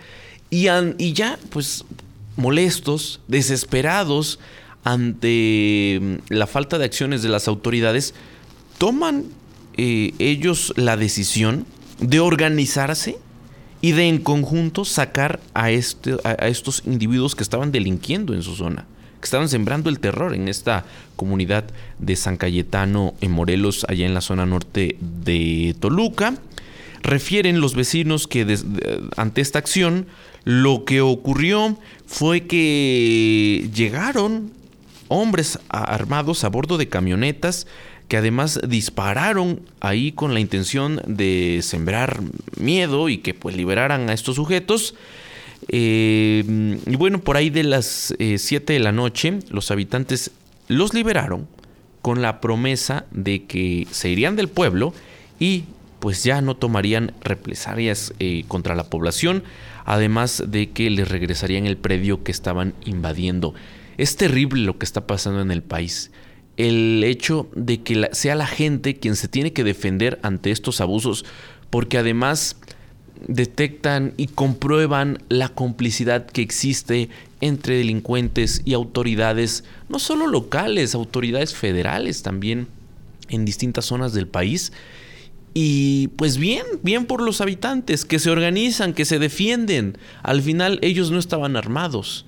y, y ya pues molestos, desesperados ante mm, la falta de acciones de las autoridades, toman eh, ellos la decisión de organizarse y de en conjunto sacar a, este, a, estos individuos que estaban delinquiendo en su zona, que estaban sembrando el terror en esta comunidad de San Cayetano en Morelos, allá en la zona norte de Toluca. Refieren los vecinos que ante esta acción lo que ocurrió fue que llegaron hombres armados a bordo de camionetas que además dispararon ahí con la intención de sembrar miedo y que pues liberaran a estos sujetos. Eh, y bueno, por ahí de las 7 eh, de la noche, los habitantes los liberaron con la promesa de que se irían del pueblo y pues ya no tomarían represalias eh, contra la población, además de que les regresarían el predio que estaban invadiendo. Es terrible lo que está pasando en el país. El hecho de que sea la gente quien se tiene que defender ante estos abusos, porque además detectan y comprueban la complicidad que existe entre delincuentes y autoridades, no solo locales, autoridades federales también en distintas zonas del país. Y pues bien, bien por los habitantes que se organizan, que se defienden. Al final ellos no estaban armados.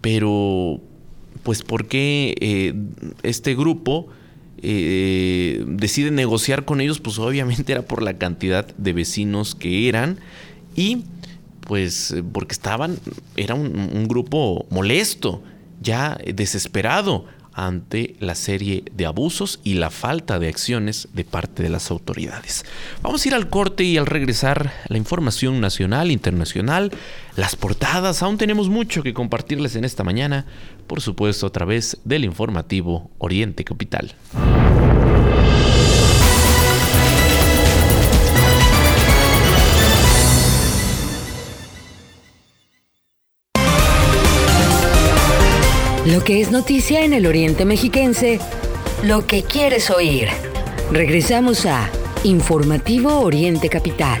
Pero, pues, ¿por qué eh, este grupo eh, decide negociar con ellos? Pues obviamente era por la cantidad de vecinos que eran. Y pues porque estaban, era un grupo molesto, ya desesperado ante la serie de abusos y la falta de acciones de parte de las autoridades. Vamos a ir al corte y al regresar la información nacional, internacional, las portadas, aún tenemos mucho que compartirles en esta mañana, por supuesto a través del informativo Oriente Capital. Lo que es noticia en el Oriente Mexiquense, lo que quieres oír. Regresamos a Informativo Oriente Capital.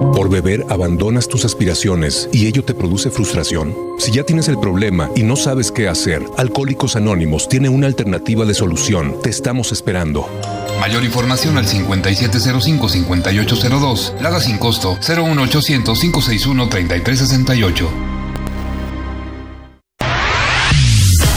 Por beber abandonas tus aspiraciones y ello te produce frustración. Si ya tienes el problema y no sabes qué hacer, Alcohólicos Anónimos tiene una alternativa de solución. Te estamos esperando. Mayor información al 5705-5802. Lada sin costo 01800-561-3368.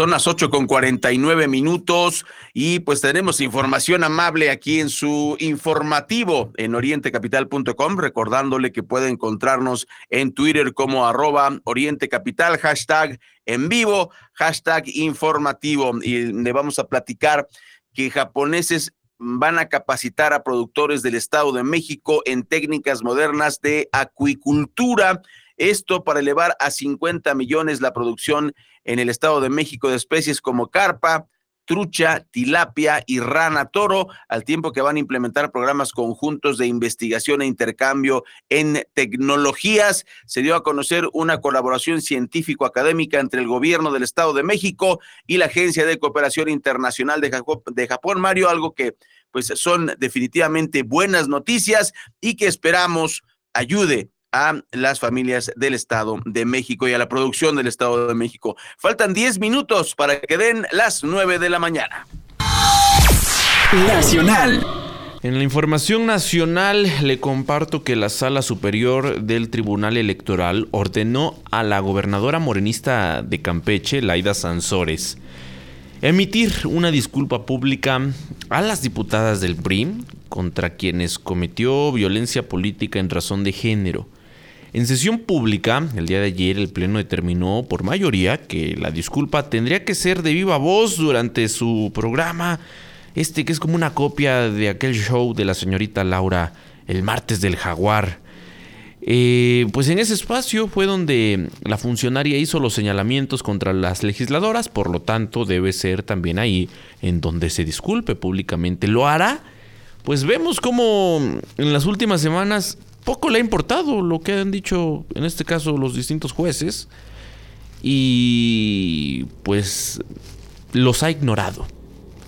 Son las 8 con 49 minutos y pues tenemos información amable aquí en su informativo en orientecapital.com, recordándole que puede encontrarnos en Twitter como arroba orientecapital, hashtag en vivo, hashtag informativo. Y le vamos a platicar que japoneses van a capacitar a productores del Estado de México en técnicas modernas de acuicultura Esto para elevar a 50 millones la producción en el Estado de México de especies como carpa, trucha, tilapia y rana toro, al tiempo que van a implementar programas conjuntos de investigación e intercambio en tecnologías. Se dio a conocer una colaboración científico-académica entre el gobierno del Estado de México y la Agencia de Cooperación Internacional de Japón, Mario, algo que pues son definitivamente buenas noticias y que esperamos ayude a las familias del Estado de México y a la producción del Estado de México. Faltan 10 minutos para que den las 9 de la mañana. Nacional. En la información nacional le comparto que la Sala Superior del Tribunal Electoral ordenó a la gobernadora morenista de Campeche, Laida Sansores, emitir una disculpa pública a las diputadas del PRI contra quienes cometió violencia política en razón de género. En sesión pública, el día de ayer, el Pleno determinó por mayoría que la disculpa tendría que ser de viva voz durante su programa, este que es como una copia de aquel show de la señorita Laura, el martes del jaguar. Eh, pues en ese espacio fue donde la funcionaria hizo los señalamientos contra las legisladoras, por lo tanto debe ser también ahí en donde se disculpe públicamente. ¿Lo hará? Pues vemos como en las últimas semanas poco le ha importado lo que han dicho en este caso los distintos jueces y pues los ha ignorado.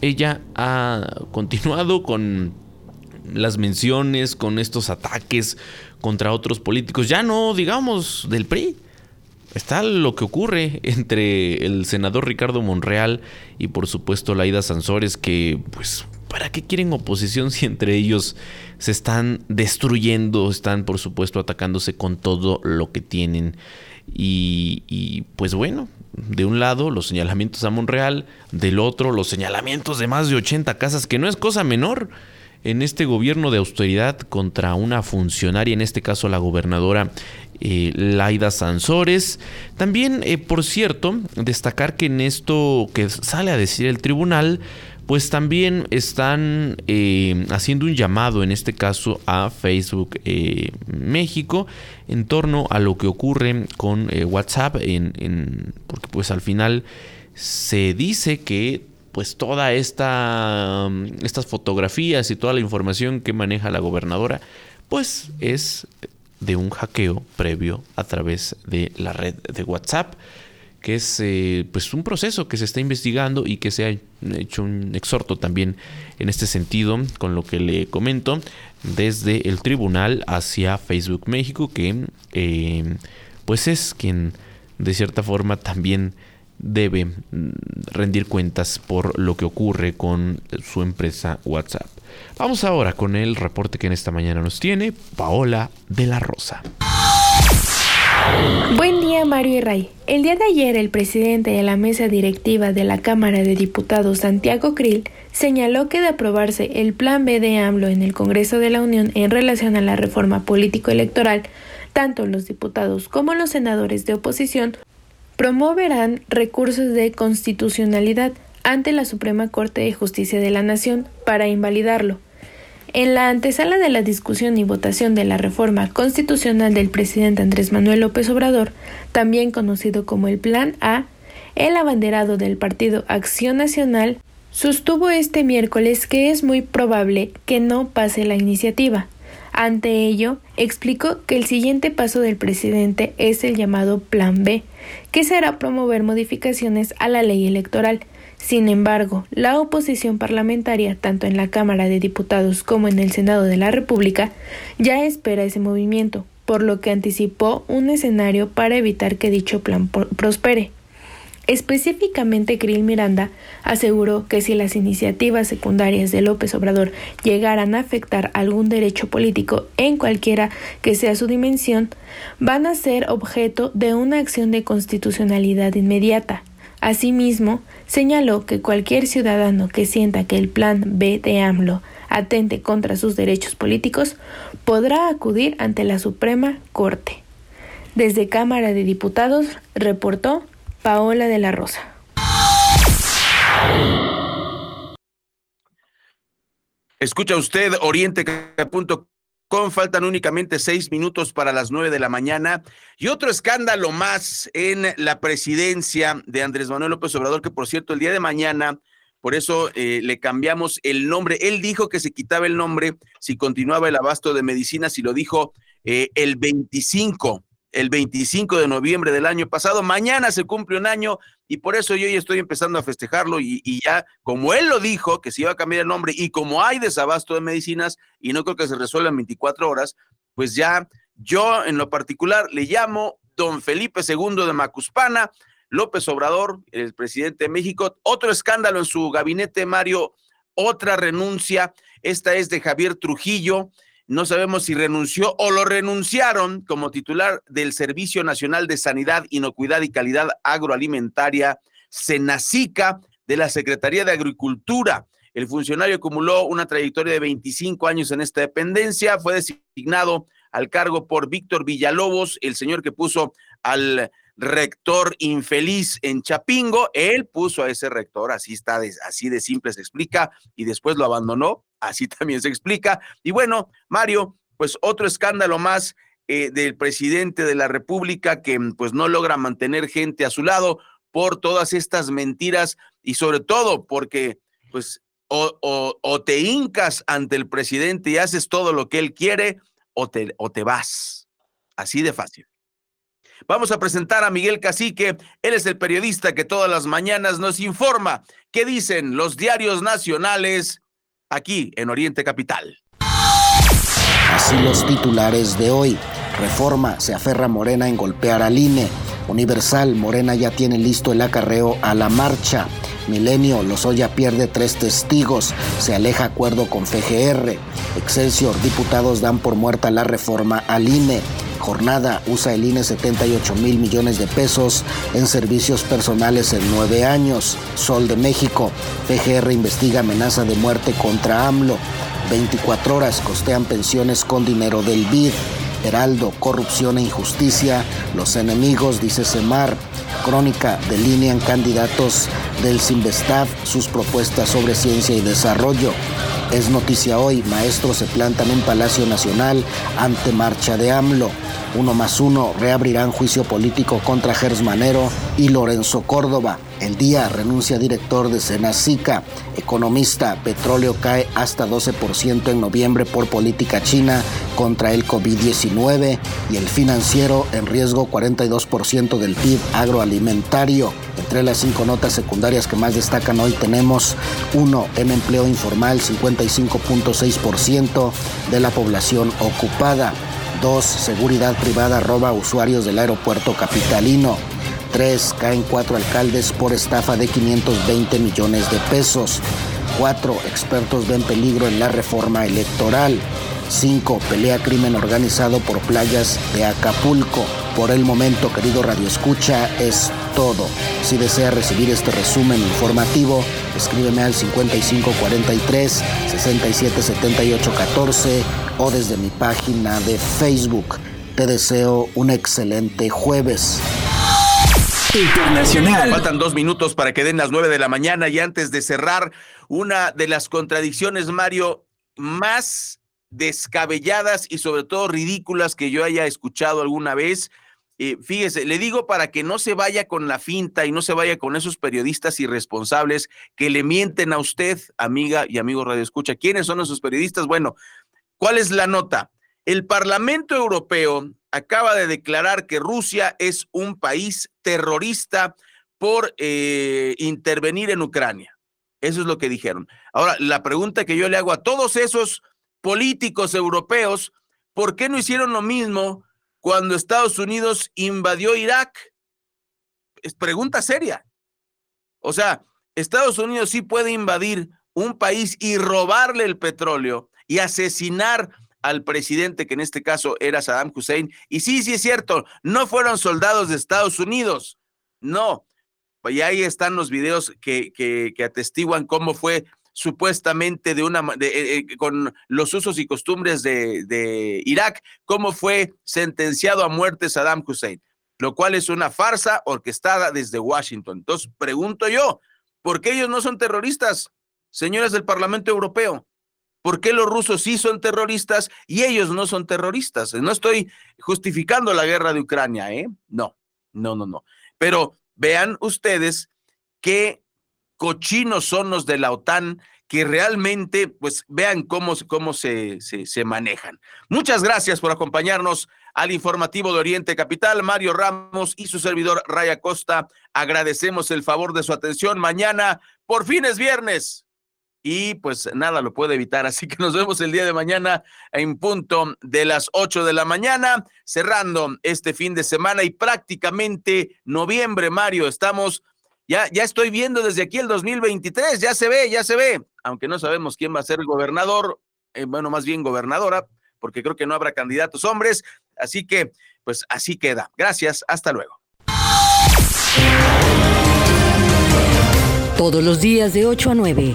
Ella ha continuado con las menciones, con estos ataques contra otros políticos, ya no digamos del PRI. Está lo que ocurre entre el senador Ricardo Monreal y por supuesto Laida Sansores que pues ¿para qué quieren oposición si entre ellos se están destruyendo, están por supuesto atacándose con todo lo que tienen? Y, pues bueno, de un lado los señalamientos a Monreal, del otro los señalamientos de más de 80 casas, que no es cosa menor en este gobierno de austeridad contra una funcionaria, en este caso la gobernadora eh, Laida Sansores. También, eh, por cierto, destacar que en esto que sale a decir el tribunal, pues también están eh, haciendo un llamado, en este caso a Facebook eh, México, en torno a lo que ocurre con eh, WhatsApp, en, porque pues al final se dice que pues toda esta estas fotografías y toda la información que maneja la gobernadora pues es de un hackeo previo a través de la red de WhatsApp que es eh, pues un proceso que se está investigando y que se ha hecho un exhorto también en este sentido con lo que le comento desde el tribunal hacia Facebook México que eh, pues es quien de cierta forma también debe mm, rendir cuentas por lo que ocurre con su empresa WhatsApp. Vamos ahora con el reporte que en esta mañana nos tiene Paola de la Rosa. Buen día Mario y Ray. El día de ayer el presidente de la mesa directiva de la Cámara de Diputados, Santiago Krill, señaló que de aprobarse el Plan B de AMLO en el Congreso de la Unión en relación a la reforma político-electoral, tanto los diputados como los senadores de oposición promoverán recursos de constitucionalidad ante la Suprema Corte de Justicia de la Nación para invalidarlo. En la antesala de la discusión y votación de la reforma constitucional del presidente Andrés Manuel López Obrador, también conocido como el Plan A, el abanderado del partido Acción Nacional sostuvo este miércoles que es muy probable que no pase la iniciativa. Ante ello, explicó que el siguiente paso del presidente es el llamado Plan B, que será promover modificaciones a la ley electoral, sin embargo, la oposición parlamentaria, tanto en la Cámara de Diputados como en el Senado de la República, ya espera ese movimiento, por lo que anticipó un escenario para evitar que dicho plan prospere. Específicamente, Krill Miranda aseguró que si las iniciativas secundarias de López Obrador llegaran a afectar algún derecho político en cualquiera que sea su dimensión, van a ser objeto de una acción de constitucionalidad inmediata, Asimismo, señaló que cualquier ciudadano que sienta que el plan B de AMLO atente contra sus derechos políticos podrá acudir ante la Suprema Corte. Desde Cámara de Diputados, reportó Paola de la Rosa. Escucha usted oriente.com con faltan únicamente seis minutos para las nueve de la mañana. Y otro escándalo más en la presidencia de Andrés Manuel López Obrador, que por cierto, el día de mañana, por eso eh, le cambiamos el nombre. Él dijo que se quitaba el nombre si continuaba el abasto de medicinas y lo dijo eh, el 25 el 25 de noviembre del año pasado. Mañana se cumple un año y por eso yo ya estoy empezando a festejarlo y, ya, como él lo dijo, que se iba a cambiar el nombre y como hay desabasto de medicinas y no creo que se resuelva en 24 horas, pues ya yo en lo particular le llamo don Felipe II de Macuspana, López Obrador, el presidente de México, otro escándalo en su gabinete, Mario, otra renuncia, esta es de Javier Trujillo, no sabemos si renunció o lo renunciaron como titular del Servicio Nacional de Sanidad, Inocuidad y Calidad Agroalimentaria, Senacica, de la Secretaría de Agricultura. El funcionario acumuló una trayectoria de 25 años en esta dependencia, fue designado al cargo por Víctor Villalobos, el señor que puso al rector infeliz en Chapingo, él puso a ese rector, así está, así de simple se explica, y después lo abandonó, así también se explica. Y bueno, Mario, pues otro escándalo más eh, del presidente de la República que pues no logra mantener gente a su lado por todas estas mentiras y sobre todo porque pues o, te hincas ante el presidente y haces todo lo que él quiere o te, o te vas. Así de fácil. Vamos a presentar a Miguel Cacique. Él es el periodista que todas las mañanas nos informa qué dicen los diarios nacionales aquí en Oriente Capital. Así los titulares de hoy. Reforma, se aferra Morena en golpear al INE. Universal, Morena ya tiene listo el acarreo a la marcha. Milenio, Lozoya pierde tres testigos, se aleja acuerdo con FGR. Excelsior, diputados dan por muerta la reforma al INE. Jornada, usa el INE 78 mil millones de pesos en servicios personales en nueve años. Sol de México, FGR investiga amenaza de muerte contra AMLO. 24 horas costean pensiones con dinero del BID. Heraldo, corrupción e injusticia, los enemigos, dice Semar. Crónica, delinean candidatos del Sinvestav sus propuestas sobre ciencia y desarrollo. Es noticia hoy, maestros se plantan en Palacio Nacional ante marcha de AMLO. Uno más uno reabrirán juicio político contra Gersmanero y Lorenzo Córdoba. El día renuncia director de Senacica. Economista, petróleo cae hasta 12% en noviembre por política china contra el COVID-19 y el financiero en riesgo 42% del PIB agroalimentario. Entre las cinco notas secundarias que más destacan hoy tenemos uno en empleo informal 55.6% de la población ocupada. 2. Seguridad privada roba usuarios del aeropuerto capitalino. 3. Caen cuatro alcaldes por estafa de 520 millones de pesos. 4. Expertos ven peligro en la reforma electoral. 5. Pelea crimen organizado por playas de Acapulco. Por el momento, querido Radio Escucha, es todo. Si desea recibir este resumen informativo, escríbeme al 5543 677814 o desde mi página de Facebook. Te deseo un excelente jueves. Internacional. Faltan dos minutos para que den las nueve de la mañana y antes de cerrar, una de las contradicciones, Mario, más descabelladas y sobre todo ridículas que yo haya escuchado alguna vez. Eh, fíjese, le digo para que no se vaya con la finta y no se vaya con esos periodistas irresponsables que le mienten a usted, amiga y amigo Radio Escucha. ¿Quiénes son esos periodistas? Bueno, ¿cuál es la nota? El Parlamento Europeo acaba de declarar que Rusia es un país terrorista por eh, intervenir en Ucrania. Eso es lo que dijeron. Ahora, la pregunta que yo le hago a todos esos políticos europeos, ¿por qué no hicieron lo mismo cuando Estados Unidos invadió Irak? Es pregunta seria. O sea, Estados Unidos sí puede invadir un país y robarle el petróleo y asesinar al presidente, que en este caso era Saddam Hussein. Y sí, sí es cierto, no fueron soldados de Estados Unidos, no. Y ahí están los videos que, que, atestiguan cómo fue supuestamente de una eh, eh, con los usos y costumbres de, de Irak, cómo fue sentenciado a muerte Saddam Hussein, lo cual es una farsa orquestada desde Washington. Entonces, pregunto yo, ¿por qué ellos no son terroristas, señores del Parlamento Europeo? Por qué los rusos sí son terroristas y ellos no son terroristas. No estoy justificando la guerra de Ucrania, ¿eh? No, no, no, no. Pero vean ustedes qué cochinos son los de la OTAN que realmente, pues vean cómo, cómo se, se, se manejan. Muchas gracias por acompañarnos al informativo de Oriente Capital. Mario Ramos y su servidor Raya Costa, agradecemos el favor de su atención. Mañana, por fin es viernes. Y pues nada lo puede evitar. Así que nos vemos el día de mañana en punto de las 8 de la mañana, cerrando este fin de semana y prácticamente noviembre, Mario. Estamos, ya, ya estoy viendo desde aquí el 2023, ya se ve, ya se ve, aunque no sabemos quién va a ser el gobernador, eh, bueno, más bien gobernadora, porque creo que no habrá candidatos hombres. Así que, pues así queda. Gracias, hasta luego. Todos los días de 8 a 9,